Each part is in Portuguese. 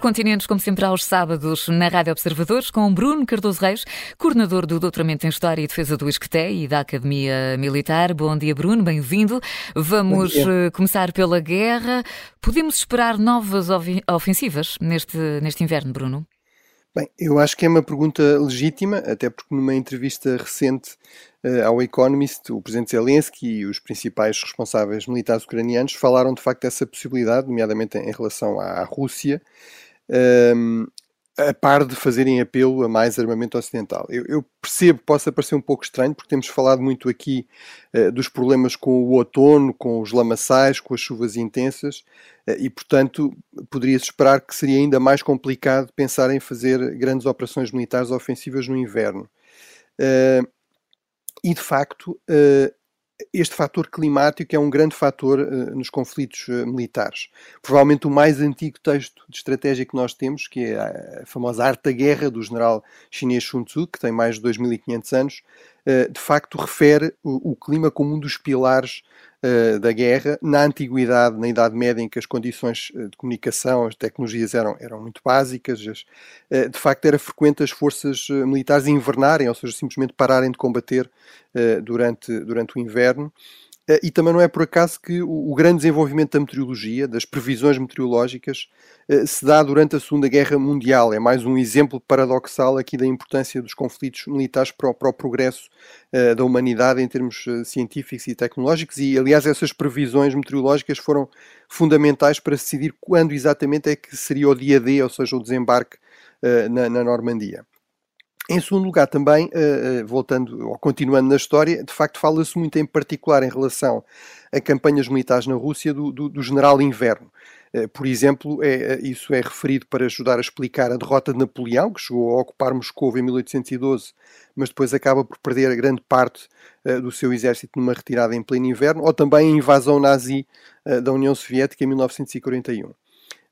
Continentes, como sempre, aos sábados na Rádio Observadores, com Bruno Cardoso Reis, coordenador do Doutoramento em História e Defesa do ISCTE e da Academia Militar. Bom dia, Bruno, bem-vindo. Vamos eh, começar pela guerra. Podemos esperar novas ofensivas neste, neste inverno, Bruno? Bem, eu acho que é uma pergunta legítima, até porque numa entrevista recente uh, ao Economist, o presidente Zelensky e os principais responsáveis militares ucranianos falaram de facto dessa possibilidade, nomeadamente em relação à Rússia. Um, a par de fazerem apelo a mais armamento ocidental. Eu, eu percebo, possa parecer um pouco estranho, porque temos falado muito aqui uh, dos problemas com o outono, com os lamaçais, com as chuvas intensas, uh, e portanto poderia-se esperar que seria ainda mais complicado pensar em fazer grandes operações militares ofensivas no inverno. Uh, e de facto, este fator climático é um grande fator uh, nos conflitos uh, militares. Provavelmente o mais antigo texto de estratégia que nós temos, que é a, famosa Arte da Guerra do general chinês Sun Tzu, que tem mais de 2500 anos, uh, de facto refere o, o, clima como um dos pilares uh, da guerra. Na antiguidade, na Idade Média, em que as condições eh, de comunicação, as tecnologias eram, eram muito básicas, as, uh, de facto era frequente as forças militares invernarem, ou seja, simplesmente pararem de combater durante, durante o inverno. Eh, e também não é por acaso que o, grande desenvolvimento da meteorologia, das previsões meteorológicas, eh, se dá durante a Segunda Guerra Mundial. É mais um exemplo paradoxal aqui da importância dos conflitos militares para o, para o progresso eh, da humanidade em termos científicos e tecnológicos. E, aliás, essas previsões meteorológicas foram fundamentais para decidir quando exatamente é que seria o dia D, ou seja, o desembarque na, na Normandia. Em segundo lugar, também, uh, voltando ou continuando na história, de facto fala-se muito em particular em relação a campanhas militares na Rússia do, do, do general inverno. Uh, por exemplo, é, isso é referido para ajudar a explicar a derrota de Napoleão, que chegou a ocupar Moscou em 1812, mas depois acaba por perder a grande parte do seu exército numa retirada em pleno inverno, ou também a invasão nazi da União Soviética em 1941.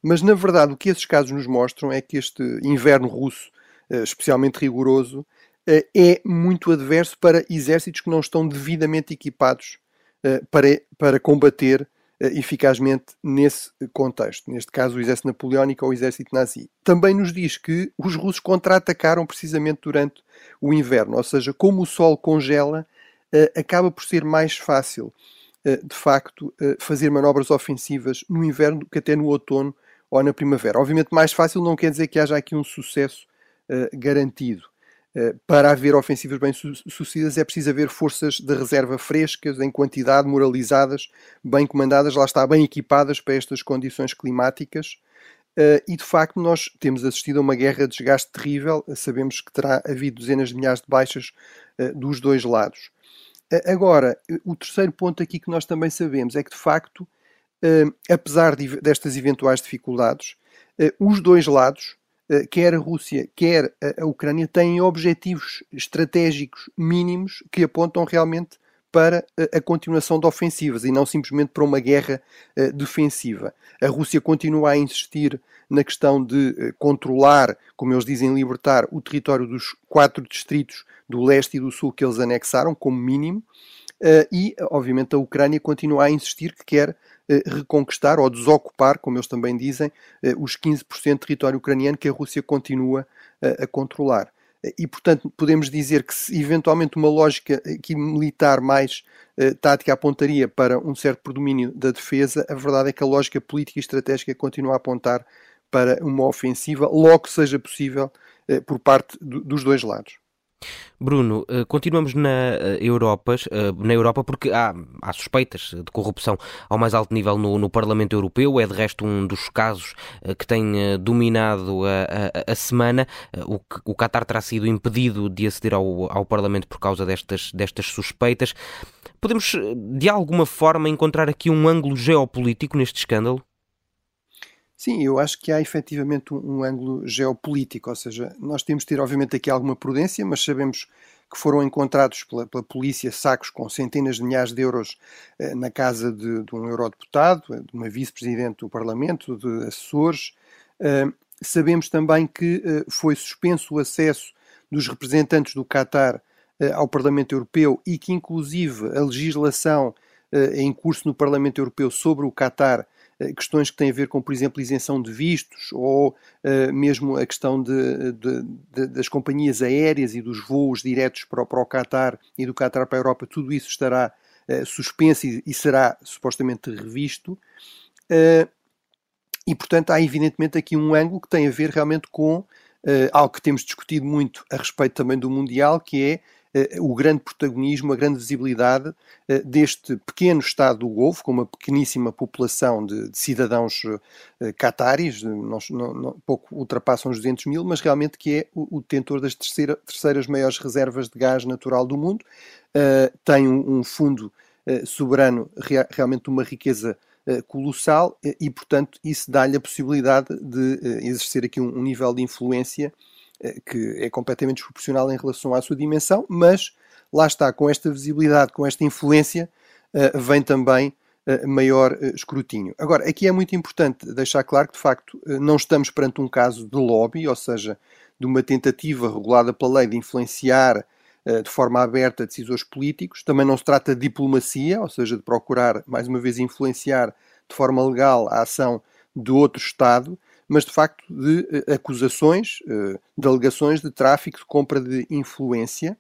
Mas, na verdade, o que esses casos nos mostram é que este inverno russo eh, especialmente rigoroso, eh, é muito adverso para exércitos que não estão devidamente equipados eh, para, para combater eficazmente nesse contexto. Neste caso, o exército napoleónico ou o exército nazi. Também nos diz que os russos contra-atacaram precisamente durante o inverno, ou seja, como o sol congela, acaba por ser mais fácil, de facto, fazer manobras ofensivas no inverno do que até no outono ou na primavera. Obviamente, mais fácil não quer dizer que haja aqui um sucesso eh, garantido. Uh, para haver ofensivas bem-sucedidas é preciso haver forças de reserva frescas, em quantidade, moralizadas, bem comandadas, lá está, bem equipadas para estas condições climáticas. Uh, e de facto, nós temos assistido a uma guerra de desgaste terrível. sabemos que terá havido dezenas de milhares de baixas dos dois lados. agora, o terceiro ponto aqui que nós também sabemos é que, de facto, apesar de, destas eventuais dificuldades, os dois lados eh, quer a Rússia, quer a Ucrânia, têm objetivos estratégicos mínimos que apontam realmente para a continuação de ofensivas e não simplesmente para uma guerra uh, defensiva. A Rússia continua a insistir na questão de controlar, como eles dizem, libertar o território dos quatro distritos do leste e do sul que eles anexaram, como mínimo, e, obviamente, a Ucrânia continua a insistir que quer eh, reconquistar ou desocupar, como eles também dizem, eh, os 15% de território ucraniano que a Rússia continua a controlar. E, portanto, podemos dizer que se eventualmente uma lógica aqui militar mais tática apontaria para um certo predomínio da defesa, a verdade é que a lógica política e estratégica continua a apontar para uma ofensiva, logo que seja possível, por parte do, dos dois lados. Bruno, eh, continuamos na eh, Europa, eh, na Europa porque há, há suspeitas de corrupção ao mais alto nível no, no, Parlamento Europeu. É de resto um dos casos que tem dominado a, a, a semana. O, o Qatar terá sido impedido de aceder ao, ao Parlamento por causa destas, destas suspeitas. Podemos, de alguma forma, encontrar aqui um ângulo geopolítico neste escândalo? Sim, eu acho que há efetivamente um, um, ângulo geopolítico, ou seja, nós temos de ter obviamente aqui alguma prudência, mas sabemos que foram encontrados pela, pela polícia sacos com centenas de milhares de euros eh, na casa de, de, um eurodeputado, de uma vice-presidente do Parlamento, de assessores. Eh, sabemos também que eh, foi suspenso o acesso dos representantes do Qatar eh, ao Parlamento Europeu e que inclusive a legislação eh, em curso no Parlamento Europeu sobre o Qatar questões que têm a ver com, por exemplo, isenção de vistos ou uh, mesmo a questão de, de, de, das companhias aéreas e dos voos diretos para, para o Qatar e do Qatar para a Europa, tudo isso estará uh, suspenso e, e, será supostamente revisto. Uh, e, portanto, há evidentemente aqui um ângulo que tem a ver realmente com algo que temos discutido muito a respeito também do Mundial, que é eh, o grande protagonismo, a grande visibilidade eh, deste pequeno Estado do Golfo, com uma pequeníssima população de, de cidadãos eh, cataris, não, não, pouco ultrapassam os 200 mil, mas realmente que é o, detentor das terceira, terceiras maiores reservas de gás natural do mundo, tem um, fundo soberano realmente uma riqueza colossal e, portanto, isso dá-lhe a possibilidade de exercer aqui um, nível de influência eh, que é completamente desproporcional em relação à sua dimensão, mas lá está, com esta visibilidade, com esta influência, eh, vem também eh, maior escrutínio. Agora, aqui é muito importante deixar claro que, de facto, não estamos perante um caso de lobby, ou seja, de uma tentativa regulada pela lei de influenciar de forma aberta decisores políticos. Também não se trata de diplomacia, ou seja, de procurar, mais uma vez, influenciar de forma legal a ação de outro Estado, mas de facto de uh, acusações, uh, de alegações de tráfico, de compra de influência.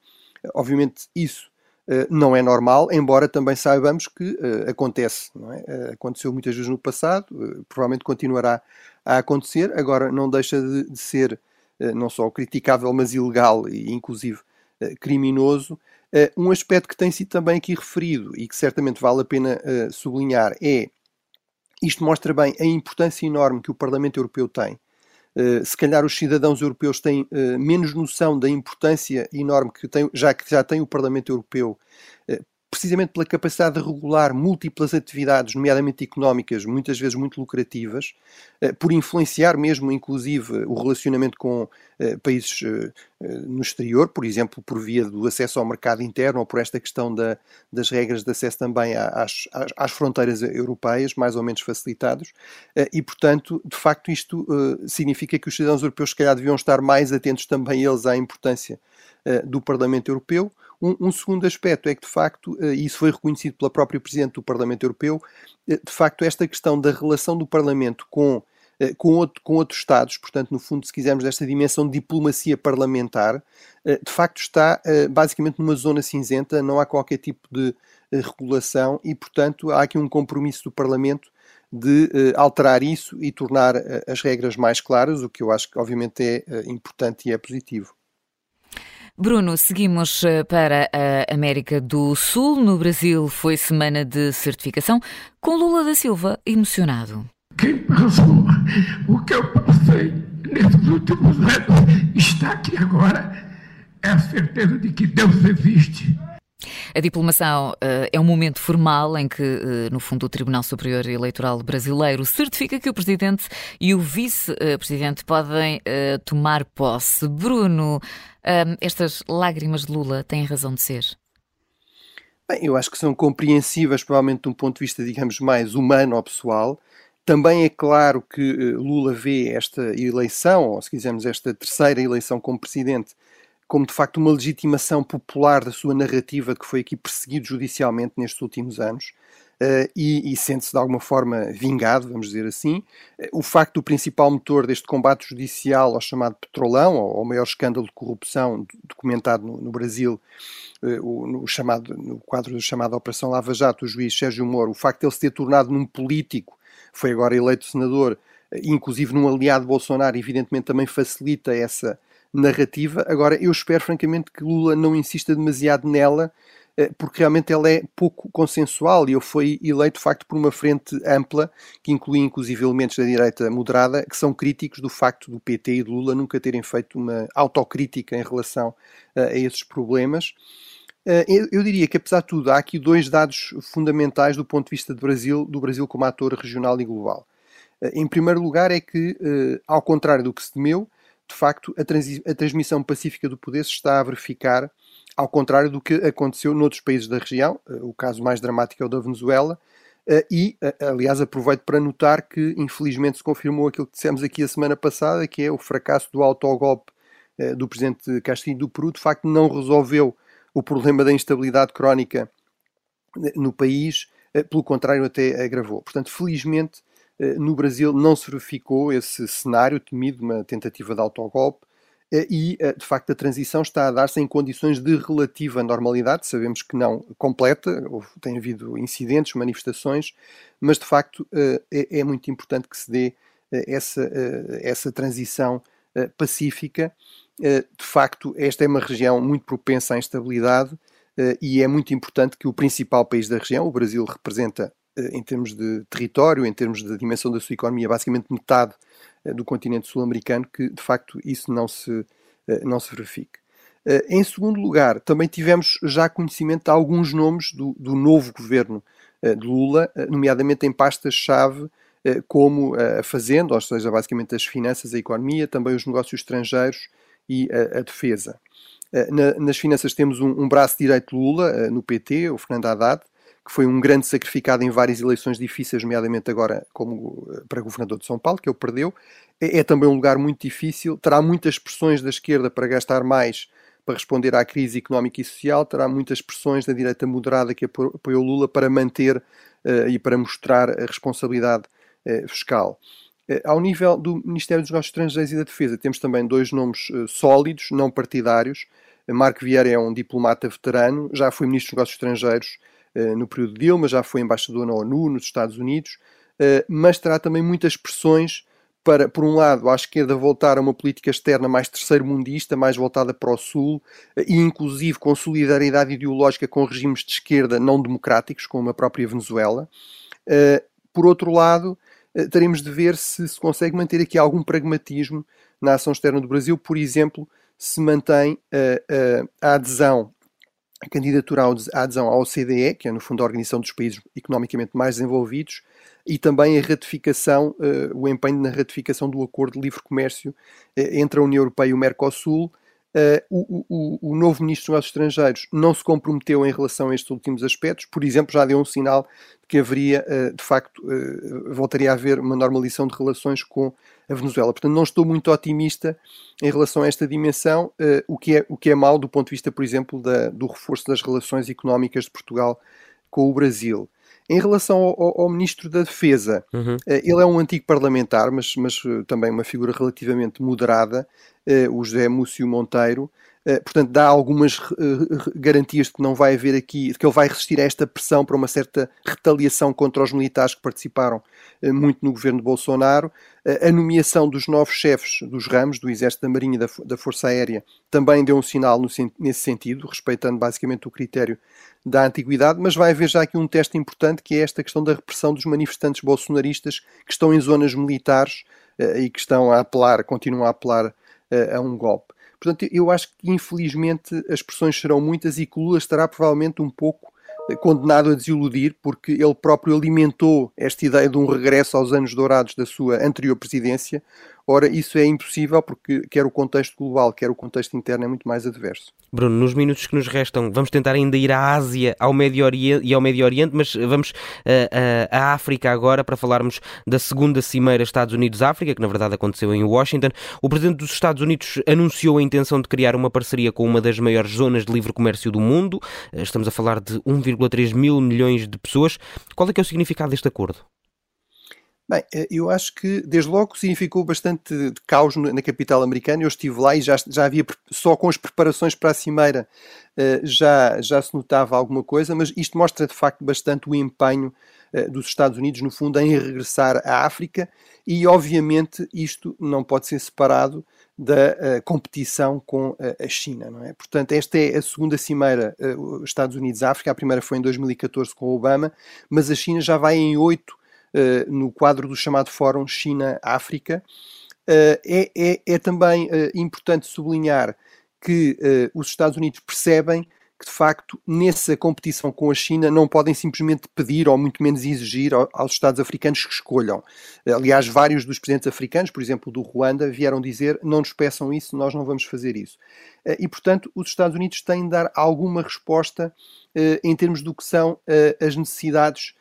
Obviamente isso não é normal, embora também saibamos que acontece. É? aconteceu muitas vezes no passado, provavelmente continuará a acontecer. Agora não deixa de, de ser não só criticável, mas ilegal e inclusive criminoso. um aspecto que tem sido também aqui referido e que certamente vale a pena sublinhar é isto mostra bem a importância enorme que o Parlamento Europeu tem. Uh, se calhar os cidadãos europeus têm uh, menos noção da importância enorme que tem, já que já tem o Parlamento Europeu uh, precisamente pela capacidade de regular múltiplas atividades, nomeadamente económicas, muitas vezes muito lucrativas, eh, por influenciar mesmo, inclusive, o relacionamento com eh, países eh, no exterior, por exemplo, por via do acesso ao mercado interno ou por esta questão da, das regras de acesso também às, às, às, fronteiras europeias, mais ou menos facilitados, e, portanto, de facto, isto significa que os cidadãos europeus, se calhar, deviam estar mais atentos também eles à importância do Parlamento Europeu, um, um, segundo aspecto é que, de facto, eh, e isso foi reconhecido pela própria Presidente do Parlamento Europeu, eh, de facto, esta questão da relação do Parlamento com, eh, com, outro, com outros Estados, portanto, no fundo, se quisermos, desta dimensão de diplomacia parlamentar, de facto está basicamente numa zona cinzenta, não há qualquer tipo de regulação e, portanto, há aqui um compromisso do Parlamento de alterar isso e tornar as regras mais claras, o que eu acho que, obviamente, é importante e é positivo. Bruno, seguimos eh, para a América do Sul. No Brasil foi semana de certificação, com Lula da Silva emocionado. Quem passou o que eu passei nesses últimos anos está aqui agora é a certeza de que Deus existe a diplomação uh, é um momento formal em que, uh, no fundo, o Tribunal Superior Eleitoral Brasileiro certifica que o Presidente e o Vice-Presidente podem uh, tomar posse. Bruno, estas lágrimas de Lula têm razão de ser? Bem, eu acho que são compreensíveis, provavelmente de um ponto de vista, digamos, mais humano ou pessoal. Também é claro que Lula vê esta eleição, ou se quisermos, esta terceira eleição como presidente, como de facto uma legitimação popular da sua narrativa que foi aqui perseguido judicialmente nestes últimos anos. Uh, e, e sente-se de alguma forma vingado, vamos dizer assim. Uh, o facto do principal motor deste combate judicial ao chamado petrolão, ao, ao maior escândalo de corrupção documentado no, no Brasil, uh, o, no, chamado, no quadro da chamada Operação Lava Jato, o juiz Sérgio Moro, o facto de ele se ter tornado num político, foi agora eleito senador, inclusive num aliado de Bolsonaro, evidentemente também facilita essa narrativa. Agora, eu espero francamente que Lula não insista demasiado nela, eh, porque realmente ela é pouco consensual e eu fui eleito de facto por uma frente ampla, que inclui inclusive elementos da direita moderada, que são críticos do facto do PT e de Lula nunca terem feito uma autocrítica em relação uh, a esses problemas. Uh, eu, diria que, apesar de tudo, há aqui dois dados fundamentais do ponto de vista do Brasil, do Brasil como ator regional e global. Uh, em primeiro lugar, é que, ao contrário do que se temeu, de facto, a, a transmissão pacífica do poder se está a verificar, ao contrário do que aconteceu noutros países da região. Eh, o caso mais dramático é o da Venezuela. Eh, e, eh, aliás, aproveito para notar que, infelizmente, se confirmou aquilo que dissemos aqui a semana passada, que é o fracasso do autogolpe do presidente Castilho do Peru, de facto, não resolveu o problema da instabilidade crónica no país, pelo contrário, até agravou. Portanto, felizmente, no Brasil não se verificou esse cenário temido, uma tentativa de autogolpe, e, de facto, a transição está a dar-se em condições de relativa normalidade, sabemos que não completa, tem havido incidentes, manifestações, mas, de facto, é, é muito importante que se dê essa, essa transição pacífica. De facto, esta é uma região muito propensa à instabilidade e é muito importante que o principal país da região, o Brasil, representa em termos de território, em termos de dimensão da sua economia, basicamente metade eh, do continente sul-americano, que de facto isso não se, eh, não se verifique. Eh, em segundo lugar, também tivemos já conhecimento de alguns nomes do, do novo governo de Lula, nomeadamente em pastas-chave como a Fazenda, ou seja, basicamente as finanças, a economia, também os negócios estrangeiros e a, a defesa. nas finanças temos um, um, braço direito de Lula, no PT, o Fernando Haddad, que foi um grande sacrificado em várias eleições difíceis, nomeadamente agora como eh, para governador de São Paulo, que ele perdeu. É, é também um lugar muito difícil, terá muitas pressões da esquerda para gastar mais para responder à crise económica e social, terá muitas pressões da direita moderada que apoiou Lula para manter uh, e para mostrar a responsabilidade uh, fiscal. Uh, ao nível do Ministério dos Negócios Estrangeiros e da Defesa, temos também dois nomes sólidos, não partidários. Marco Vieira é um diplomata veterano, já foi Ministro dos Negócios Estrangeiros no período de Dilma, já foi embaixador na ONU, nos Estados Unidos, eh, mas terá também muitas pressões para, por um lado, à esquerda voltar a uma política externa mais terceiro-mundista, mais voltada para o Sul, eh, e inclusive com solidariedade ideológica com regimes de esquerda não democráticos, como a própria Venezuela. Por outro lado, teremos de ver se se consegue manter aqui algum pragmatismo na ação externa do Brasil, por exemplo, se mantém a adesão a candidatura à adesão à OCDE, que é no fundo a Organização dos Países Economicamente Mais Desenvolvidos, e também a ratificação, uh, o empenho na ratificação do Acordo de Livre Comércio uh, entre a União Europeia e o Mercosul, Uh, o, o, o, novo Ministro dos Negócios Estrangeiros não se comprometeu em relação a estes últimos aspectos, por exemplo, já deu um sinal de que haveria, uh, de facto, uh, voltaria a haver uma normalização de relações com a Venezuela. Portanto, não estou muito otimista em relação a esta dimensão, o, que é, o que é mau do ponto de vista, por exemplo, da, do reforço das relações económicas de Portugal com o Brasil. Em relação ao, ao Ministro da Defesa, uhum. ele é um antigo parlamentar, mas, mas também uma figura relativamente moderada, uh, o José Múcio Monteiro. Portanto, dá algumas garantias de que não vai haver aqui, de que ele vai resistir a esta pressão para uma certa retaliação contra os militares que participaram muito no governo de Bolsonaro. a nomeação dos novos chefes dos ramos, do Exército, da Marinha e da, Força Aérea, também deu um sinal nesse sentido, respeitando basicamente o critério da antiguidade, mas vai haver já aqui um teste importante que é esta questão da repressão dos manifestantes bolsonaristas que estão em zonas militares e que estão a apelar, continuam a apelar a um golpe. Portanto, eu acho que infelizmente as pressões serão muitas e que Lula estará provavelmente um pouco eh, condenado a desiludir, porque ele próprio alimentou esta ideia de um regresso aos anos dourados da sua anterior presidência. Ora, isso é impossível porque quer o contexto global, quer o contexto interno é muito mais adverso. Bruno, nos minutos que nos restam, vamos tentar ainda ir à Ásia ao Médio Oriente, e ao Médio Oriente, mas vamos uh, uh, à África agora para falarmos da segunda cimeira Estados Unidos-África, que na verdade aconteceu em Washington. O presidente dos Estados Unidos anunciou a intenção de criar uma parceria com uma das maiores zonas de livre comércio do mundo. Uh, estamos a falar de 1,3 mil milhões de pessoas. Qual é que é o significado deste acordo? Bem, eh, eu acho que desde logo significou bastante caos na capital americana. Eu estive lá e já, já havia, só com as preparações para a cimeira, eh, já, já se notava alguma coisa, mas isto mostra de facto bastante o empenho eh, dos Estados Unidos, no fundo, em regressar à África e, obviamente, isto não pode ser separado da competição com a China, não é? Portanto, esta é a segunda cimeira Estados Unidos-África, a primeira foi em 2014 com Obama, mas a China já vai em oito eh, no quadro do chamado Fórum China-África. Uh, é, é, é, também uh, importante sublinhar que os Estados Unidos percebem que, de facto, nessa competição com a China, não podem simplesmente pedir, ou muito menos exigir, aos Estados africanos que escolham. Aliás, vários dos presidentes africanos, por exemplo, do Ruanda, vieram dizer: não nos peçam isso, nós não vamos fazer isso. E, portanto, os Estados Unidos têm de dar alguma resposta em termos do que são as necessidades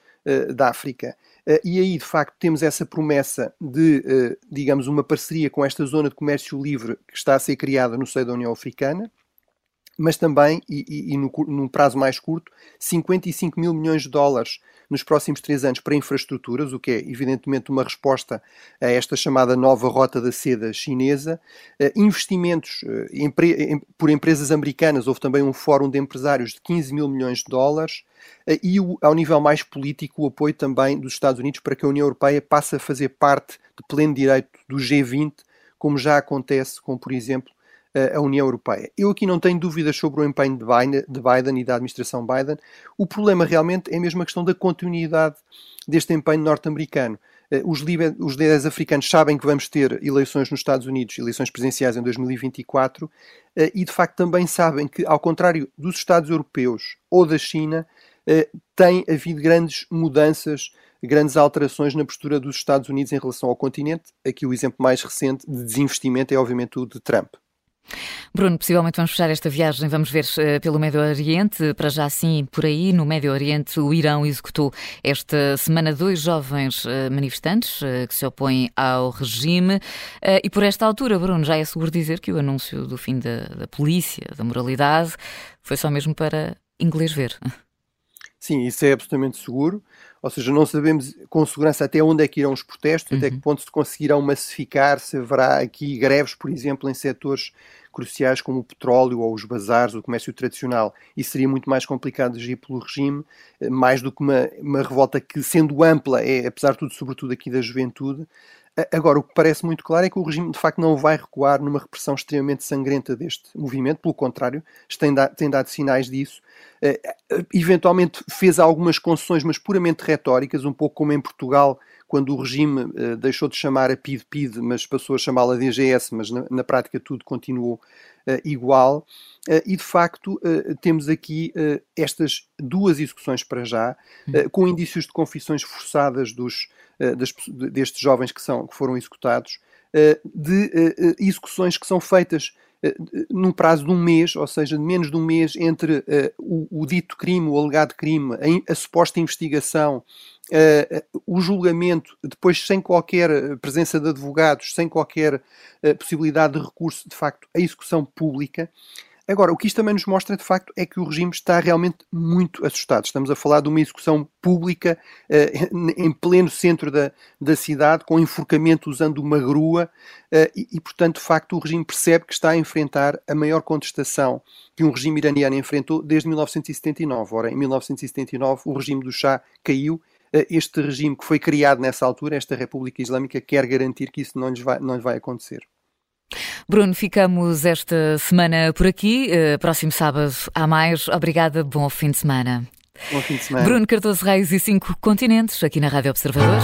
da África. Eh, e aí, de facto, temos essa promessa de, eh, digamos, uma parceria com esta zona de comércio livre que está a ser criada no seio da União Africana. Mas também, e, e, e no, num prazo mais curto, 55 mil milhões de dólares nos próximos três anos para infraestruturas, o que é evidentemente uma resposta a esta chamada nova rota da seda chinesa, uh, investimentos em, por empresas americanas, houve também um fórum de empresários de 15 mil milhões de dólares, uh, e ao nível mais político o apoio também dos Estados Unidos para que a União Europeia passe a fazer parte de pleno direito do G20, como já acontece com, por exemplo, a União Europeia. Eu aqui não tenho dúvidas sobre o empenho de Biden, de Biden, e da administração Biden. O problema realmente é mesmo a questão da continuidade deste empenho norte-americano. Eh, os, os líderes africanos sabem que vamos ter eleições nos Estados Unidos, eleições presidenciais em 2024, eh, e de facto também sabem que, ao contrário dos Estados europeus ou da China, eh, tem havido grandes mudanças, grandes alterações na postura dos Estados Unidos em relação ao continente. Aqui o exemplo mais recente de desinvestimento é obviamente o de Trump. Bruno, possivelmente vamos fechar esta viagem, vamos ver uh, pelo Médio Oriente. Para já sim, por aí, no Médio Oriente, o Irão executou esta semana dois jovens uh, manifestantes uh, que se opõem ao regime. e por esta altura, Bruno, já é seguro dizer que o anúncio do fim da, da polícia, da moralidade, foi só mesmo para inglês ver. Sim, isso é absolutamente seguro. Ou seja, não sabemos com segurança até onde é que irão os protestos, uhum. até que ponto se conseguirão massificar, se haverá aqui greves, por exemplo, em setores cruciais como o petróleo ou os bazares, o comércio tradicional. Isso seria muito mais complicado de agir pelo regime, eh, mais do que uma, uma revolta que, sendo ampla, é, apesar de tudo, sobretudo aqui da juventude, Agora, o que parece muito claro é que o regime de facto não vai recuar numa repressão extremamente sangrenta deste movimento, pelo contrário, tem dado, tem dado sinais disso. Uh, eventualmente fez algumas concessões, mas puramente retóricas, um pouco como em Portugal, quando o regime uh, deixou de chamar a PID-PID, mas passou a chamá-la DGS, mas na, na, prática tudo continuou uh, igual. e de facto, temos aqui estas duas execuções para já, hum. com indícios de confissões forçadas dos das, destes jovens que, são, que foram executados, de execuções que são feitas num prazo de um mês, ou seja, de menos de um mês entre o, o, dito crime, o alegado crime, a, a suposta investigação, o julgamento, depois sem qualquer presença de advogados, sem qualquer possibilidade de recurso, de facto, a execução pública. Agora, o que isto também nos mostra, de facto, é que o regime está realmente muito assustado. Estamos a falar de uma execução pública uh, em pleno centro da, da cidade, com enforcamento usando uma grua, uh, e, e, portanto, de facto, o regime percebe que está a enfrentar a maior contestação que um regime iraniano enfrentou desde 1979. Ora, em 1979, o regime do Shah caiu. Uh, este regime que foi criado nessa altura, esta República Islâmica, quer garantir que isso não lhes vai, não lhes vai acontecer. Bruno, ficamos esta semana por aqui. Uh, próximo sábado há mais. Obrigada, bom fim de semana. Bom fim de semana. Bruno Cardoso Reis e Cinco Continentes, aqui na Rádio Observadores.